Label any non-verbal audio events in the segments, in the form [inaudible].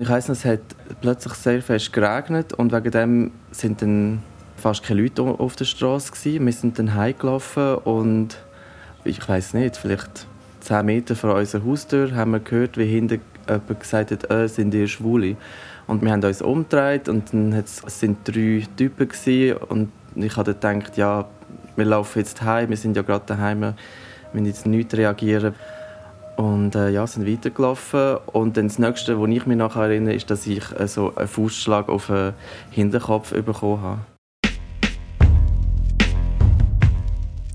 Ich weiss es hat plötzlich sehr fest geregnet und wegen dem sind dann fast keine Leute auf der Straße. Wir sind dann heimgelaufen und ich weiß nicht, vielleicht 10 Meter vor unserer Haustür haben wir gehört, wie hinten jemand gesagt hat, äh, sind ihr Schwule? Und wir haben uns umgedreht und dann es sind drei Typen gewesen, und ich habe gedacht, ja, wir laufen jetzt heim, wir sind ja gerade daheim, wir müssen jetzt nicht reagieren. Und äh, ja, sind weitergelaufen. Und dann das Nächste, was ich mich nachher erinnere, ist, dass ich äh, so einen Fußschlag auf den Hinterkopf bekommen habe.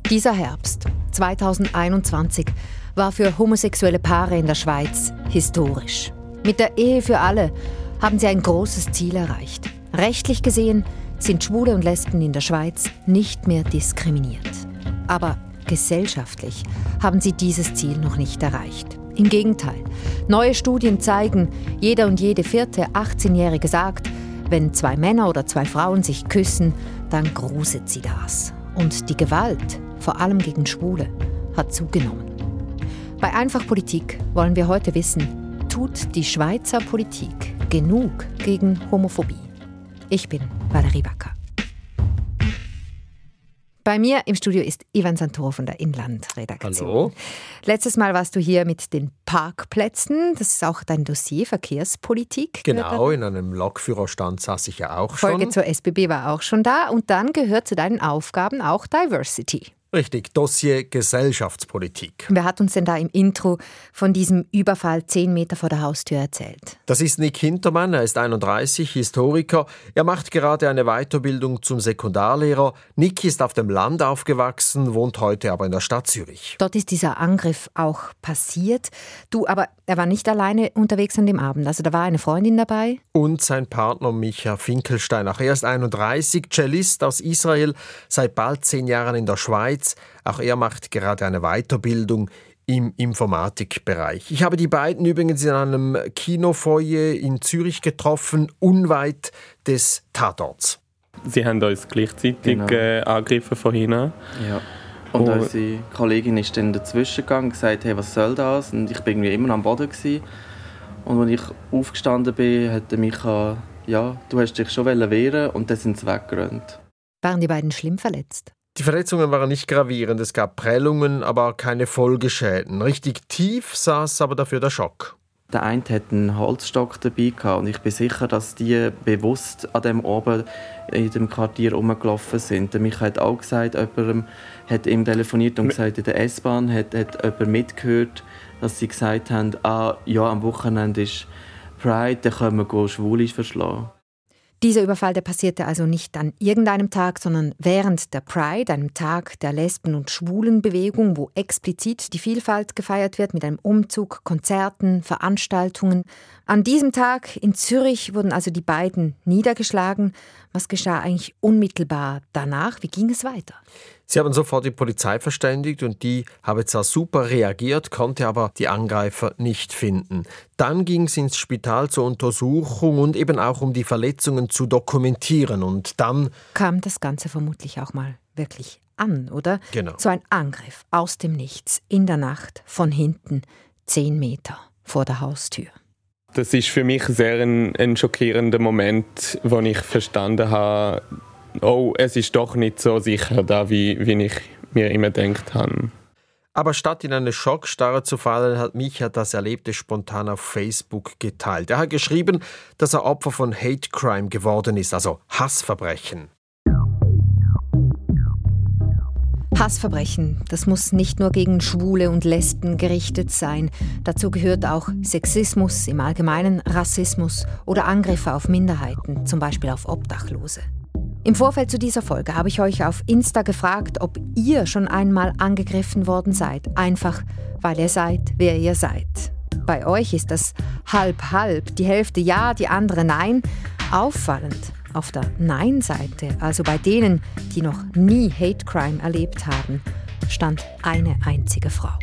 Dieser Herbst 2021 war für homosexuelle Paare in der Schweiz historisch. Mit der Ehe für alle haben sie ein großes Ziel erreicht. Rechtlich gesehen sind Schwule und Lesben in der Schweiz nicht mehr diskriminiert. Aber gesellschaftlich haben sie dieses Ziel noch nicht erreicht. Im Gegenteil, neue Studien zeigen, jeder und jede vierte 18-Jährige sagt, wenn zwei Männer oder zwei Frauen sich küssen, dann gruset sie das. Und die Gewalt, vor allem gegen Schwule, hat zugenommen. Bei Einfach Politik wollen wir heute wissen, tut die Schweizer Politik genug gegen Homophobie? Ich bin Valerie Wacker. Bei mir im Studio ist Ivan Santoro von der Inlandredaktion. Hallo. Letztes Mal warst du hier mit den Parkplätzen. Das ist auch dein Dossier Verkehrspolitik. Genau, in einem Lokführerstand saß ich ja auch schon. Folge zur SBB war auch schon da. Und dann gehört zu deinen Aufgaben auch Diversity. Richtig, Dossier Gesellschaftspolitik. Wer hat uns denn da im Intro von diesem Überfall zehn Meter vor der Haustür erzählt? Das ist Nick Hintermann, er ist 31, Historiker. Er macht gerade eine Weiterbildung zum Sekundarlehrer. Nick ist auf dem Land aufgewachsen, wohnt heute aber in der Stadt Zürich. Dort ist dieser Angriff auch passiert. Du, aber er war nicht alleine unterwegs an dem Abend. Also da war eine Freundin dabei. Und sein Partner Micha Finkelstein. Auch er ist 31, Cellist aus Israel, seit bald zehn Jahren in der Schweiz. Schweiz. Auch er macht gerade eine Weiterbildung im Informatikbereich. Ich habe die beiden übrigens in einem Kinofoyer in Zürich getroffen, unweit des Tatorts. Sie haben uns gleichzeitig genau. äh, angegriffen vorhin. Ja. Und, und unsere Kollegin ist dann dazwischen gegangen und gesagt, hey, was soll das? Und ich war irgendwie immer am Boden. Gewesen. Und als ich aufgestanden bin, hat Micha, ja, du hast dich schon wehren und dann sind sie weggerannt. Waren die beiden schlimm verletzt? Die Verletzungen waren nicht gravierend, es gab Prellungen, aber keine Folgeschäden. Richtig tief saß aber dafür der Schock. Der eine hat einen Holzstock dabei gehabt und ich bin sicher, dass die bewusst an dem oben in dem Quartier rumgelaufen sind. Der Michael hat auch gesagt, jemand hat ihm telefoniert und gesagt, in der S-Bahn hat, hat jemand mitgehört, dass sie gesagt haben, ah, ja, am Wochenende ist Pride, dann können wir Schwule verschlagen. Dieser Überfall der passierte also nicht an irgendeinem Tag, sondern während der Pride, einem Tag der Lesben- und Schwulenbewegung, wo explizit die Vielfalt gefeiert wird mit einem Umzug, Konzerten, Veranstaltungen. An diesem Tag in Zürich wurden also die beiden niedergeschlagen. Was geschah eigentlich unmittelbar danach? Wie ging es weiter? Sie haben sofort die Polizei verständigt und die habe zwar super reagiert, konnte aber die Angreifer nicht finden. Dann ging es ins Spital zur Untersuchung und eben auch um die Verletzungen zu dokumentieren und dann kam das Ganze vermutlich auch mal wirklich an, oder? Genau. So ein Angriff aus dem Nichts in der Nacht von hinten, zehn Meter vor der Haustür. Das ist für mich sehr ein, ein schockierender Moment, wo ich verstanden habe, oh, es ist doch nicht so sicher da, wie, wie ich mir immer gedacht habe. Aber statt in eine Schockstarre zu fallen, hat Micha das Erlebte spontan auf Facebook geteilt. Er hat geschrieben, dass er Opfer von Hate Crime geworden ist, also Hassverbrechen. Hassverbrechen, das muss nicht nur gegen Schwule und Lesben gerichtet sein. Dazu gehört auch Sexismus, im Allgemeinen Rassismus oder Angriffe auf Minderheiten, zum Beispiel auf Obdachlose. Im Vorfeld zu dieser Folge habe ich euch auf Insta gefragt, ob ihr schon einmal angegriffen worden seid, einfach weil ihr seid, wer ihr seid. Bei euch ist das halb-halb, die Hälfte ja, die andere nein. Auffallend, auf der Nein-Seite, also bei denen, die noch nie Hate Crime erlebt haben, stand eine einzige Frau.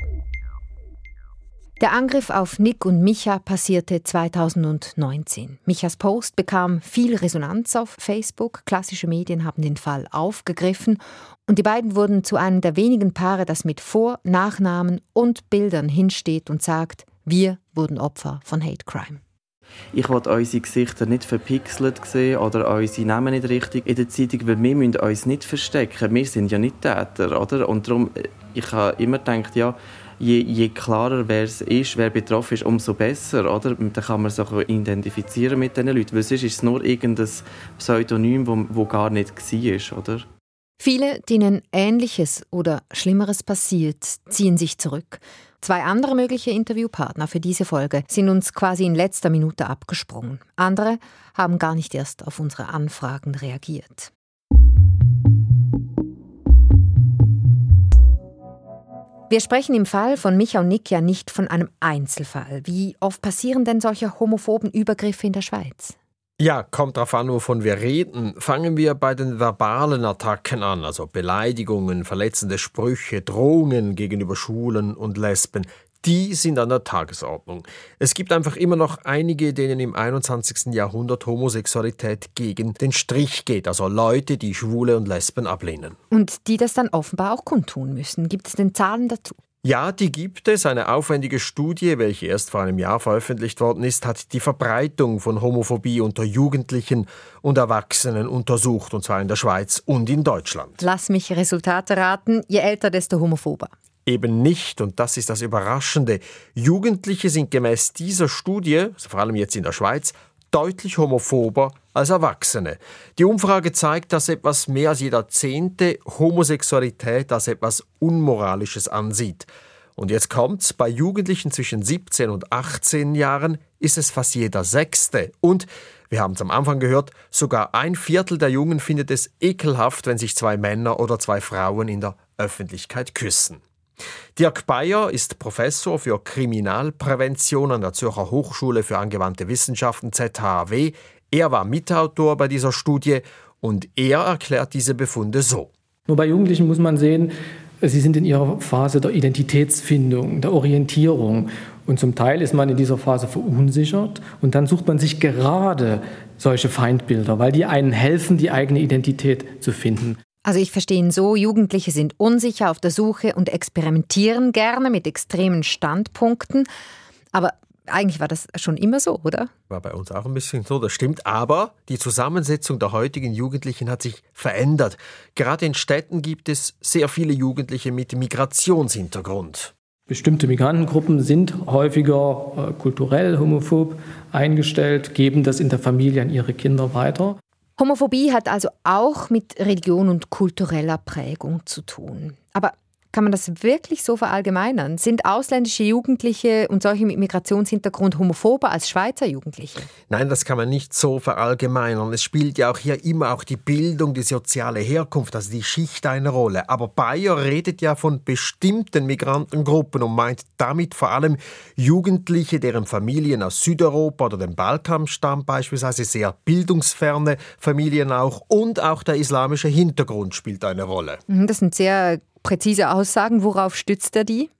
Der Angriff auf Nick und Micha passierte 2019. Michas Post bekam viel Resonanz auf Facebook. Klassische Medien haben den Fall aufgegriffen und die beiden wurden zu einem der wenigen Paare, das mit Vor-, Nachnamen und Bildern hinsteht und sagt, wir wurden Opfer von Hate Crime. Ich will unsere Gesichter nicht verpixelt sehen oder unsere Namen nicht richtig in der Zeitung, weil wir müssen uns nicht verstecken. Wir sind ja nicht Täter, oder? Und darum, ich habe immer gedacht, ja, je, je klarer wer es ist, wer betroffen ist, umso besser, oder? Dann kann man sich identifizieren mit diesen Leuten, weil sonst ist es nur irgendein Pseudonym, wo, wo gar nicht war, oder? Viele, denen Ähnliches oder Schlimmeres passiert, ziehen sich zurück. Zwei andere mögliche Interviewpartner für diese Folge sind uns quasi in letzter Minute abgesprungen. Andere haben gar nicht erst auf unsere Anfragen reagiert. Wir sprechen im Fall von Micha und Nick ja nicht von einem Einzelfall. Wie oft passieren denn solche homophoben Übergriffe in der Schweiz? Ja, kommt darauf an, wovon wir reden. Fangen wir bei den verbalen Attacken an, also Beleidigungen, verletzende Sprüche, Drohungen gegenüber Schwulen und Lesben. Die sind an der Tagesordnung. Es gibt einfach immer noch einige, denen im 21. Jahrhundert Homosexualität gegen den Strich geht, also Leute, die Schwule und Lesben ablehnen. Und die das dann offenbar auch kundtun müssen. Gibt es denn Zahlen dazu? Ja, die gibt es. Eine aufwendige Studie, welche erst vor einem Jahr veröffentlicht worden ist, hat die Verbreitung von Homophobie unter Jugendlichen und Erwachsenen untersucht, und zwar in der Schweiz und in Deutschland. Lass mich Resultate raten. Je älter, desto homophober. Eben nicht, und das ist das Überraschende. Jugendliche sind gemäß dieser Studie, vor allem jetzt in der Schweiz, deutlich homophober als Erwachsene. Die Umfrage zeigt, dass etwas mehr als jeder Zehnte Homosexualität als etwas Unmoralisches ansieht. Und jetzt kommt's, bei Jugendlichen zwischen 17 und 18 Jahren ist es fast jeder Sechste. Und, wir haben es am Anfang gehört, sogar ein Viertel der Jungen findet es ekelhaft, wenn sich zwei Männer oder zwei Frauen in der Öffentlichkeit küssen. Dirk Bayer ist Professor für Kriminalprävention an der Zürcher Hochschule für angewandte Wissenschaften ZHAW. Er war Mitautor bei dieser Studie und er erklärt diese Befunde so. Nur bei Jugendlichen muss man sehen, sie sind in ihrer Phase der Identitätsfindung, der Orientierung. Und zum Teil ist man in dieser Phase verunsichert und dann sucht man sich gerade solche Feindbilder, weil die einen helfen, die eigene Identität zu finden. Also ich verstehe ihn so, Jugendliche sind unsicher auf der Suche und experimentieren gerne mit extremen Standpunkten. Aber eigentlich war das schon immer so, oder? War bei uns auch ein bisschen so, das stimmt. Aber die Zusammensetzung der heutigen Jugendlichen hat sich verändert. Gerade in Städten gibt es sehr viele Jugendliche mit Migrationshintergrund. Bestimmte Migrantengruppen sind häufiger äh, kulturell homophob eingestellt, geben das in der Familie an ihre Kinder weiter. Homophobie hat also auch mit Religion und kultureller Prägung zu tun. Aber kann man das wirklich so verallgemeinern? Sind ausländische Jugendliche und solche mit Migrationshintergrund homophober als Schweizer Jugendliche? Nein, das kann man nicht so verallgemeinern. Es spielt ja auch hier immer auch die Bildung, die soziale Herkunft, also die Schicht eine Rolle. Aber Bayer redet ja von bestimmten Migrantengruppen und meint damit vor allem Jugendliche, deren Familien aus Südeuropa oder dem Balkan stammen, beispielsweise sehr bildungsferne Familien auch. Und auch der islamische Hintergrund spielt eine Rolle. Mhm, das sind sehr präzise Aussagen. Worauf stützt er die?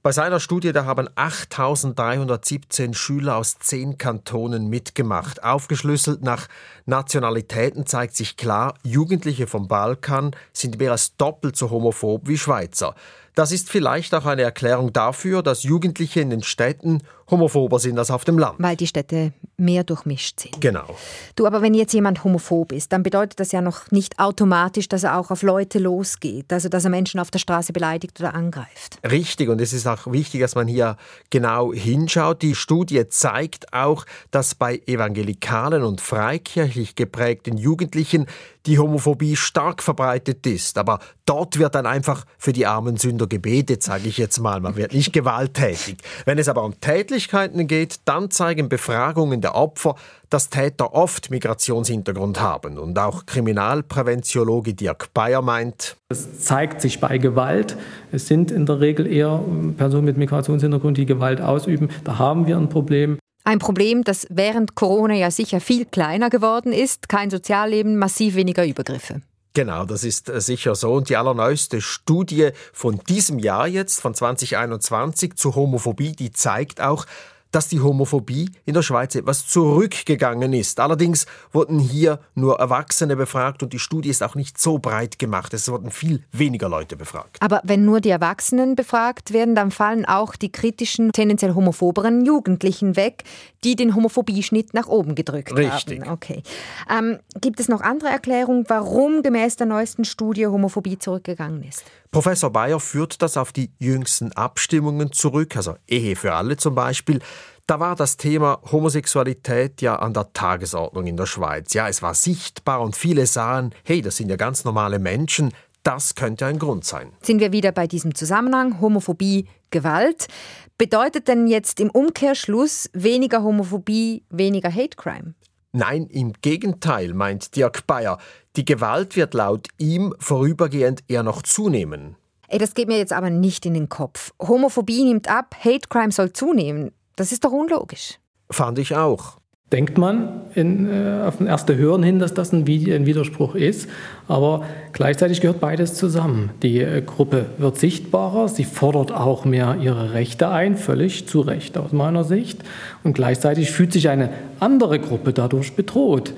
Bei seiner Studie da haben 8.317 Schüler aus zehn Kantonen mitgemacht. Aufgeschlüsselt nach Nationalitäten zeigt sich klar, Jugendliche vom Balkan sind mehr als doppelt so homophob wie Schweizer. Das ist vielleicht auch eine Erklärung dafür, dass Jugendliche in den Städten homophober sind als auf dem Land. Weil die Städte mehr durchmischt sind. Genau. Du, aber wenn jetzt jemand homophob ist, dann bedeutet das ja noch nicht automatisch, dass er auch auf Leute losgeht, also dass er Menschen auf der Straße beleidigt oder angreift. Richtig, und es ist auch wichtig, dass man hier genau hinschaut. Die Studie zeigt auch, dass bei evangelikalen und freikirchlich geprägten Jugendlichen die Homophobie stark verbreitet ist. Aber dort wird dann einfach für die armen Sünder gebetet, sage ich jetzt mal. Man wird nicht gewalttätig. Wenn es aber um Tätlichkeiten geht, dann zeigen Befragungen der Opfer, dass Täter oft Migrationshintergrund haben. Und auch Kriminalpräventiologe Dirk Bayer meint, es zeigt sich bei Gewalt. Es sind in der Regel eher Personen mit Migrationshintergrund, die Gewalt ausüben. Da haben wir ein Problem. Ein Problem, das während Corona ja sicher viel kleiner geworden ist. Kein Sozialleben, massiv weniger Übergriffe. Genau, das ist äh, sicher so. Und die allerneueste Studie von diesem Jahr jetzt, von 2021 zu Homophobie, die zeigt auch, dass die Homophobie in der Schweiz etwas zurückgegangen ist. Allerdings wurden hier nur Erwachsene befragt und die Studie ist auch nicht so breit gemacht. Es wurden viel weniger Leute befragt. Aber wenn nur die Erwachsenen befragt werden, dann fallen auch die kritischen, tendenziell homophoberen Jugendlichen weg, die den Homophobieschnitt nach oben gedrückt Richtig. haben. Okay. Ähm, gibt es noch andere Erklärungen, warum gemäß der neuesten Studie Homophobie zurückgegangen ist? Professor Bayer führt das auf die jüngsten Abstimmungen zurück, also Ehe für alle zum Beispiel. Da war das Thema Homosexualität ja an der Tagesordnung in der Schweiz. Ja, es war sichtbar und viele sahen, hey, das sind ja ganz normale Menschen, das könnte ein Grund sein. Sind wir wieder bei diesem Zusammenhang Homophobie, Gewalt? Bedeutet denn jetzt im Umkehrschluss weniger Homophobie, weniger Hate Crime? Nein, im Gegenteil, meint Dirk Bayer. Die Gewalt wird laut ihm vorübergehend eher noch zunehmen. Ey, das geht mir jetzt aber nicht in den Kopf. Homophobie nimmt ab, Hate Crime soll zunehmen. Das ist doch unlogisch. Fand ich auch. Denkt man in, äh, auf den ersten Hören hin, dass das ein, ein, Widerspruch ist, aber gleichzeitig gehört beides zusammen. Die äh, Gruppe wird sichtbarer, sie fordert auch mehr ihre Rechte ein, völlig zu Recht aus meiner Sicht, und gleichzeitig fühlt sich eine andere Gruppe dadurch bedroht.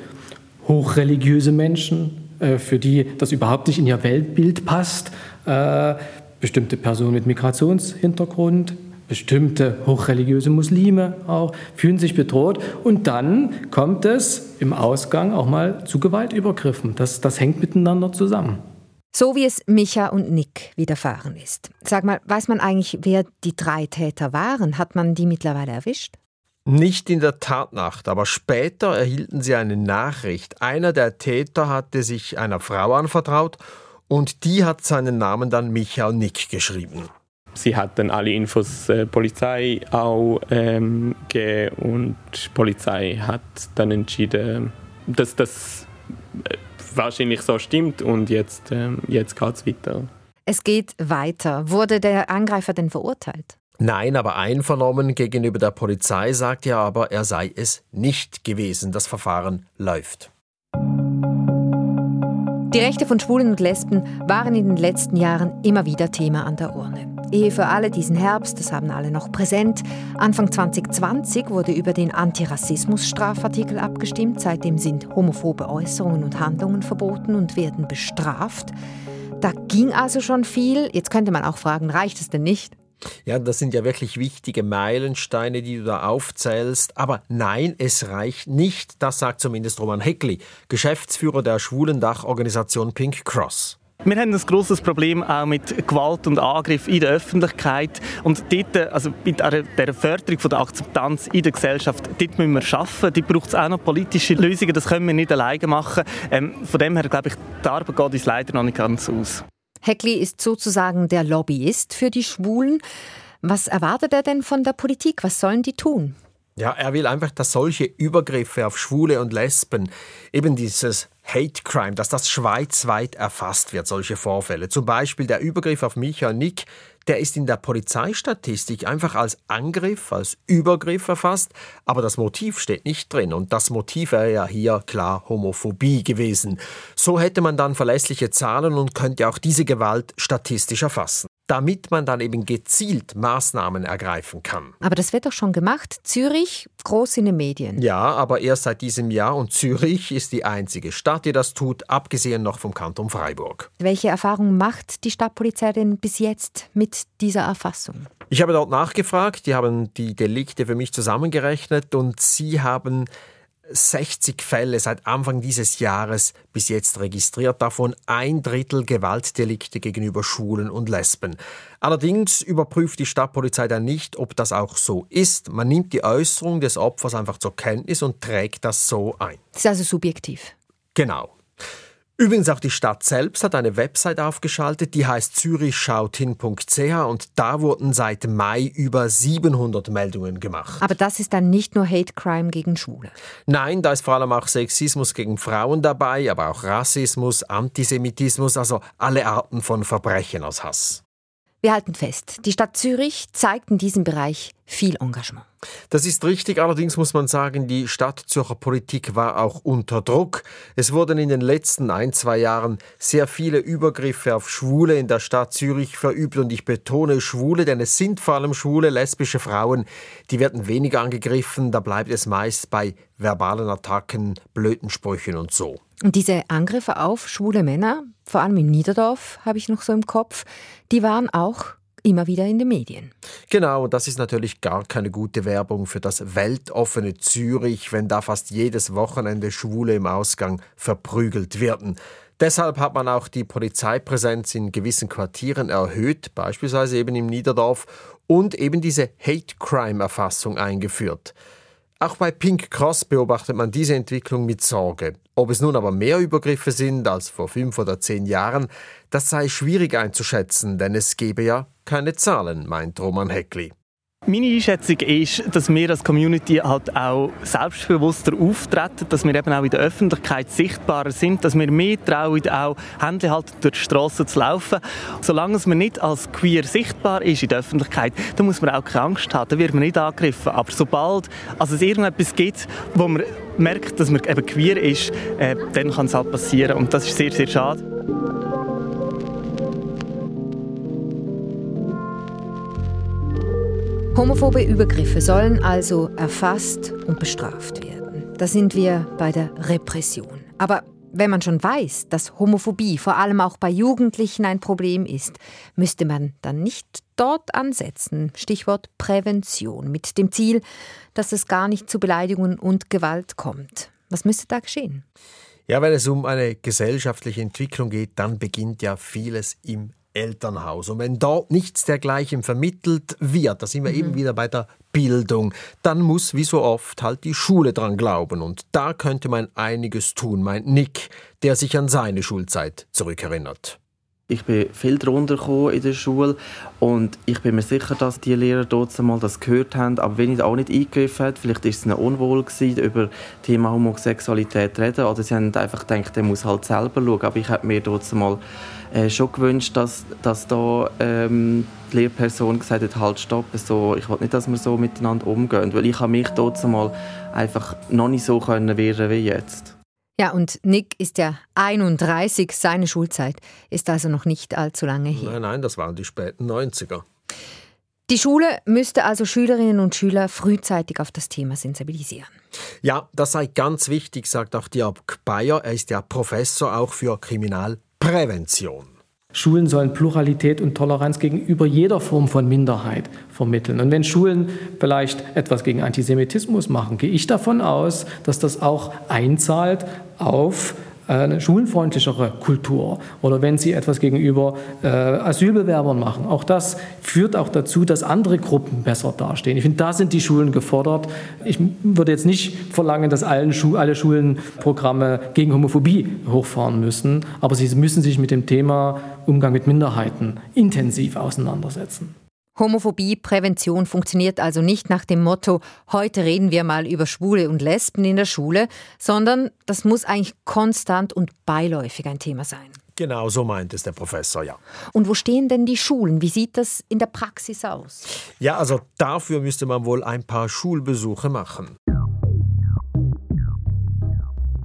Hochreligiöse Menschen, äh, für die das überhaupt nicht in ihr Weltbild passt, äh, bestimmte Personen mit Migrationshintergrund, bestimmte hochreligiöse Muslime auch fühlen sich bedroht und dann kommt es im Ausgang auch mal zu Gewaltübergriffen. Das, das hängt miteinander zusammen. So wie es Micha und Nick widerfahren ist. Sag mal, weiß man eigentlich, wer die drei Täter waren? Hat man die mittlerweile erwischt? Nicht in der Tatnacht, aber später erhielten sie eine Nachricht. Einer der Täter hatte sich einer Frau anvertraut und die hat seinen Namen dann Micha und Nick geschrieben. Sie hat dann alle Infos der äh, Polizei auch ähm, gegeben und die Polizei hat dann entschieden, dass das äh, wahrscheinlich so stimmt und jetzt, äh, jetzt geht es weiter. Es geht weiter. Wurde der Angreifer denn verurteilt? Nein, aber einvernommen gegenüber der Polizei sagt er aber, er sei es nicht gewesen. Das Verfahren läuft. Die Rechte von Schwulen und Lesben waren in den letzten Jahren immer wieder Thema an der Urne. Ehe für alle diesen Herbst, das haben alle noch präsent. Anfang 2020 wurde über den Antirassismus-Strafartikel abgestimmt. Seitdem sind homophobe Äußerungen und Handlungen verboten und werden bestraft. Da ging also schon viel. Jetzt könnte man auch fragen, reicht es denn nicht? Ja, das sind ja wirklich wichtige Meilensteine, die du da aufzählst. Aber nein, es reicht nicht. Das sagt zumindest Roman Heckli, Geschäftsführer der schwulen Dachorganisation Pink Cross. Wir haben ein grosses Problem auch mit Gewalt und Angriff in der Öffentlichkeit. Und dort, also bei der Förderung der Akzeptanz in der Gesellschaft, dort müssen wir arbeiten. Dort braucht es auch noch politische Lösungen. Das können wir nicht alleine machen. Ähm, von dem her, glaube ich, die Arbeit geht uns leider noch nicht ganz aus. Heckli ist sozusagen der Lobbyist für die Schwulen. Was erwartet er denn von der Politik? Was sollen die tun? Ja, er will einfach, dass solche Übergriffe auf Schwule und Lesben, eben dieses Hate Crime, dass das schweizweit erfasst wird, solche Vorfälle. Zum Beispiel der Übergriff auf Micha Nick, der ist in der Polizeistatistik einfach als Angriff, als Übergriff erfasst, aber das Motiv steht nicht drin. Und das Motiv wäre ja hier klar Homophobie gewesen. So hätte man dann verlässliche Zahlen und könnte auch diese Gewalt statistisch erfassen damit man dann eben gezielt Maßnahmen ergreifen kann. Aber das wird doch schon gemacht. Zürich, groß in den Medien. Ja, aber erst seit diesem Jahr und Zürich ist die einzige Stadt, die das tut, abgesehen noch vom Kanton Freiburg. Welche Erfahrungen macht die Stadtpolizei denn bis jetzt mit dieser Erfassung? Ich habe dort nachgefragt, die haben die Delikte für mich zusammengerechnet und sie haben 60 Fälle seit Anfang dieses Jahres bis jetzt registriert, davon ein Drittel Gewaltdelikte gegenüber Schwulen und Lesben. Allerdings überprüft die Stadtpolizei dann nicht, ob das auch so ist. Man nimmt die Äußerung des Opfers einfach zur Kenntnis und trägt das so ein. Das ist also subjektiv. Genau. Übrigens auch die Stadt selbst hat eine Website aufgeschaltet, die heißt zürichschauthin.ch und da wurden seit Mai über 700 Meldungen gemacht. Aber das ist dann nicht nur Hate Crime gegen Schwule. Nein, da ist vor allem auch Sexismus gegen Frauen dabei, aber auch Rassismus, Antisemitismus, also alle Arten von Verbrechen aus Hass. Wir halten fest, die Stadt Zürich zeigt in diesem Bereich viel Engagement. Das ist richtig, allerdings muss man sagen, die Stadt Zürcher Politik war auch unter Druck. Es wurden in den letzten ein, zwei Jahren sehr viele Übergriffe auf Schwule in der Stadt Zürich verübt und ich betone Schwule, denn es sind vor allem schwule, lesbische Frauen, die werden weniger angegriffen, da bleibt es meist bei verbalen Attacken, blöden Sprüchen und so. Und diese Angriffe auf schwule Männer, vor allem in Niederdorf habe ich noch so im Kopf, die waren auch immer wieder in den Medien. Genau, das ist natürlich gar keine gute Werbung für das weltoffene Zürich, wenn da fast jedes Wochenende Schwule im Ausgang verprügelt werden. Deshalb hat man auch die Polizeipräsenz in gewissen Quartieren erhöht, beispielsweise eben im Niederdorf, und eben diese Hate Crime Erfassung eingeführt. Auch bei Pink Cross beobachtet man diese Entwicklung mit Sorge. Ob es nun aber mehr Übergriffe sind als vor fünf oder zehn Jahren, das sei schwierig einzuschätzen, denn es gebe ja keine Zahlen, meint Roman Heckli. Meine Einschätzung ist, dass wir als Community halt auch selbstbewusster auftreten, dass wir eben auch in der Öffentlichkeit sichtbarer sind, dass wir mehr trauen, auch Hände halten, durch die Straße zu laufen. Solange man nicht als queer sichtbar ist in der Öffentlichkeit, dann muss man auch keine Angst haben, dann wird man nicht angegriffen. Aber sobald also es irgendetwas gibt, wo man merkt, dass man eben queer ist, äh, dann kann es halt passieren und das ist sehr, sehr schade. Homophobe Übergriffe sollen also erfasst und bestraft werden. Da sind wir bei der Repression. Aber wenn man schon weiß, dass Homophobie vor allem auch bei Jugendlichen ein Problem ist, müsste man dann nicht dort ansetzen. Stichwort Prävention mit dem Ziel, dass es gar nicht zu Beleidigungen und Gewalt kommt. Was müsste da geschehen? Ja, wenn es um eine gesellschaftliche Entwicklung geht, dann beginnt ja vieles im Elternhaus. Und wenn dort nichts dergleichen vermittelt wird, da sind wir mhm. eben wieder bei der Bildung, dann muss wie so oft halt die Schule dran glauben. Und da könnte man einiges tun, meint Nick, der sich an seine Schulzeit zurückerinnert. Ich bin viel drunter in der Schule und ich bin mir sicher, dass die Lehrer dort mal das gehört haben, aber wenn ich auch nicht eingegriffen habe, vielleicht ist es ihnen unwohl gewesen, über das Thema Homosexualität zu reden oder sie haben einfach gedacht, der muss halt selber schauen, aber ich habe mir dort mal äh, schon gewünscht, dass, dass da ähm, die Lehrperson gesagt hat, halt stopp, so, ich will nicht, dass wir so miteinander umgehen, weil ich habe mich dort mal einfach noch nicht so können wehren wie jetzt. Ja, und Nick ist ja 31, seine Schulzeit ist also noch nicht allzu lange her. Nein, nein, das waren die späten 90er. Die Schule müsste also Schülerinnen und Schüler frühzeitig auf das Thema sensibilisieren. Ja, das sei ganz wichtig, sagt auch Dirk Bayer. Er ist ja Professor auch für Kriminalprävention. Schulen sollen Pluralität und Toleranz gegenüber jeder Form von Minderheit vermitteln. Und wenn Schulen vielleicht etwas gegen Antisemitismus machen, gehe ich davon aus, dass das auch einzahlt auf eine schulenfreundlichere Kultur oder wenn sie etwas gegenüber äh, Asylbewerbern machen. Auch das führt auch dazu, dass andere Gruppen besser dastehen. Ich finde, da sind die Schulen gefordert. Ich würde jetzt nicht verlangen, dass allen Schu alle Schulen Programme gegen Homophobie hochfahren müssen, aber sie müssen sich mit dem Thema Umgang mit Minderheiten intensiv auseinandersetzen. Homophobie-Prävention funktioniert also nicht nach dem Motto, heute reden wir mal über Schwule und Lesben in der Schule, sondern das muss eigentlich konstant und beiläufig ein Thema sein. Genau, so meint es der Professor, ja. Und wo stehen denn die Schulen? Wie sieht das in der Praxis aus? Ja, also dafür müsste man wohl ein paar Schulbesuche machen.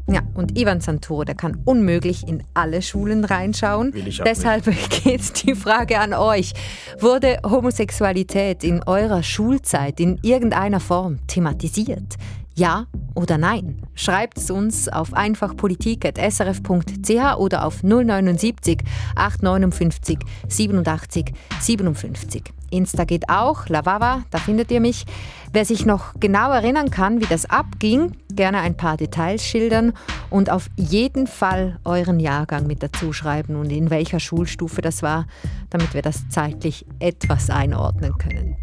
Ja, und Ivan Santoro, der kann unmöglich in alle Schulen reinschauen. Deshalb nicht. [laughs] geht die Frage an euch. Wurde Homosexualität in eurer Schulzeit in irgendeiner Form thematisiert? Ja oder nein? Schreibt es uns auf einfachpolitik.srf.ch oder auf 079 859 87 57. Insta geht auch, Lavava, da findet ihr mich. Wer sich noch genau erinnern kann, wie das abging, gerne ein paar Details schildern und auf jeden Fall euren Jahrgang mit dazu schreiben und in welcher Schulstufe das war, damit wir das zeitlich etwas einordnen können.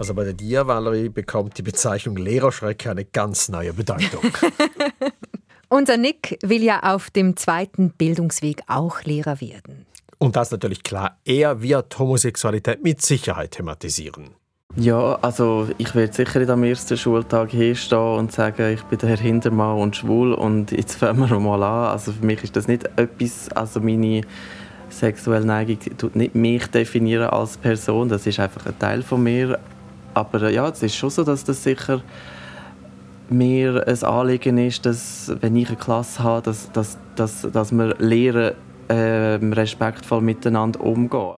Also bei der dir, Valerie, bekommt die Bezeichnung Lehrerschreck eine ganz neue Bedeutung. [laughs] Unser Nick will ja auf dem zweiten Bildungsweg auch Lehrer werden. Und das ist natürlich klar, er wird Homosexualität mit Sicherheit thematisieren. Ja, also ich werde sicher am ersten Schultag hinstehen und sagen, ich bin der Herr Hintermann und schwul und jetzt fangen wir mal an. Also für mich ist das nicht etwas, also meine sexuelle Neigung tut nicht mich definieren als Person, das ist einfach ein Teil von mir aber äh, ja, es ist schon so, dass das sicher mir ein Anliegen ist, dass, wenn ich eine Klasse habe, dass, dass, dass, dass wir lernen, äh, respektvoll miteinander umgehen.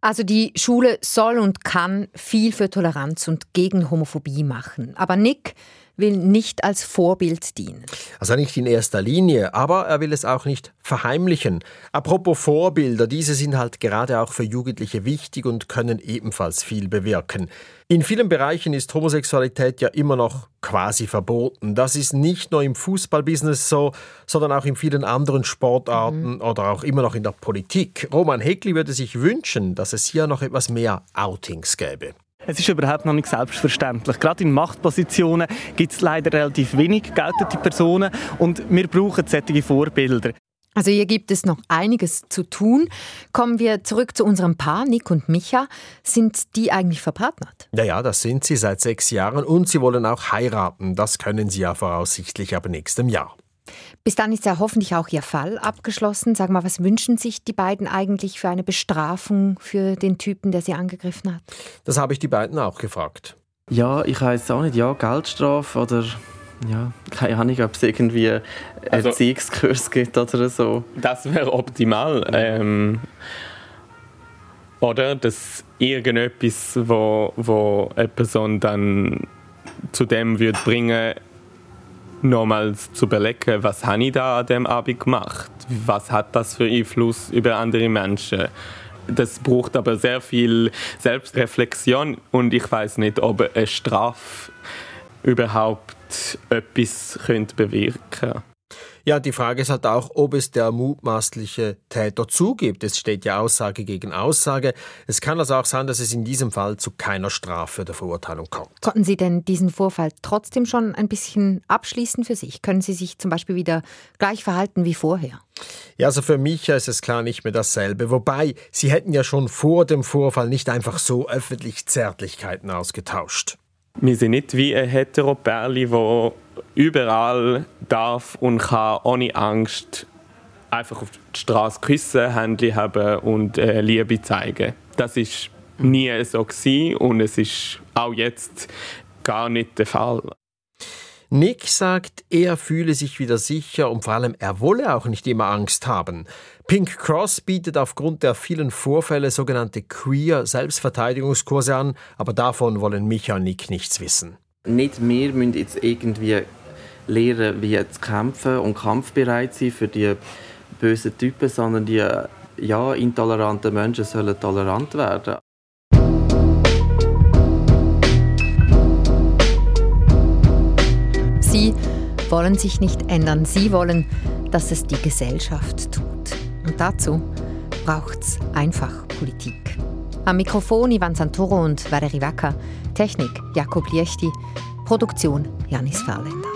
Also die Schule soll und kann viel für Toleranz und gegen Homophobie machen. Aber Nick will nicht als Vorbild dienen. Also nicht in erster Linie, aber er will es auch nicht verheimlichen. Apropos Vorbilder, diese sind halt gerade auch für Jugendliche wichtig und können ebenfalls viel bewirken. In vielen Bereichen ist Homosexualität ja immer noch quasi verboten. Das ist nicht nur im Fußballbusiness so, sondern auch in vielen anderen Sportarten mhm. oder auch immer noch in der Politik. Roman Heckli würde sich wünschen, dass es hier noch etwas mehr Outings gäbe. Es ist überhaupt noch nicht selbstverständlich. Gerade in Machtpositionen gibt es leider relativ wenig geltende Personen und wir brauchen solche Vorbilder. Also hier gibt es noch einiges zu tun. Kommen wir zurück zu unserem Paar, Nick und Micha. Sind die eigentlich verpartnert? Ja, ja, das sind sie seit sechs Jahren und sie wollen auch heiraten. Das können sie ja voraussichtlich ab nächstem Jahr. Bis dann ist ja hoffentlich auch Ihr Fall abgeschlossen. Sag mal, was wünschen sich die beiden eigentlich für eine Bestrafung für den Typen, der sie angegriffen hat? Das habe ich die beiden auch gefragt. Ja, ich weiß auch nicht. Ja, Geldstrafe oder ja, keine Ahnung, ob es irgendwie also, Erziehungskurs gibt oder so. Das wäre optimal. Ähm, oder dass irgendetwas, wo, wo eine Person dann zu dem würde bringen nochmals zu überlegen, was habe ich da an dem Abend gemacht? Was hat das für Einfluss über andere Menschen? Das braucht aber sehr viel Selbstreflexion und ich weiß nicht, ob eine Strafe überhaupt etwas bewirken könnte. Ja, die Frage ist halt auch, ob es der mutmaßliche Täter zugibt. Es steht ja Aussage gegen Aussage. Es kann also auch sein, dass es in diesem Fall zu keiner Strafe oder Verurteilung kommt. Konnten Sie denn diesen Vorfall trotzdem schon ein bisschen abschließen für sich? Können Sie sich zum Beispiel wieder gleich verhalten wie vorher? Ja, also für mich ist es klar nicht mehr dasselbe. Wobei, Sie hätten ja schon vor dem Vorfall nicht einfach so öffentlich Zärtlichkeiten ausgetauscht. Wir sind nicht wie ein Hetero-Pärli, wo überall darf und kann ohne Angst einfach auf die Straße küssen, Hände haben und äh, Liebe zeigen. Das ist nie so gewesen und es ist auch jetzt gar nicht der Fall. Nick sagt, er fühle sich wieder sicher und vor allem er wolle auch nicht immer Angst haben. Pink Cross bietet aufgrund der vielen Vorfälle sogenannte Queer Selbstverteidigungskurse an, aber davon wollen Micha und Nick nichts wissen. Nicht wir müssen jetzt irgendwie lernen, wie zu kämpfen und kampfbereit sein für die bösen Typen, sondern die ja, intoleranten Menschen sollen tolerant werden. Wollen sich nicht ändern. Sie wollen, dass es die Gesellschaft tut. Und dazu braucht es einfach Politik. Am Mikrofon Ivan Santoro und Valerie Wacker. Technik Jakob Liechti. Produktion Janis Verländer.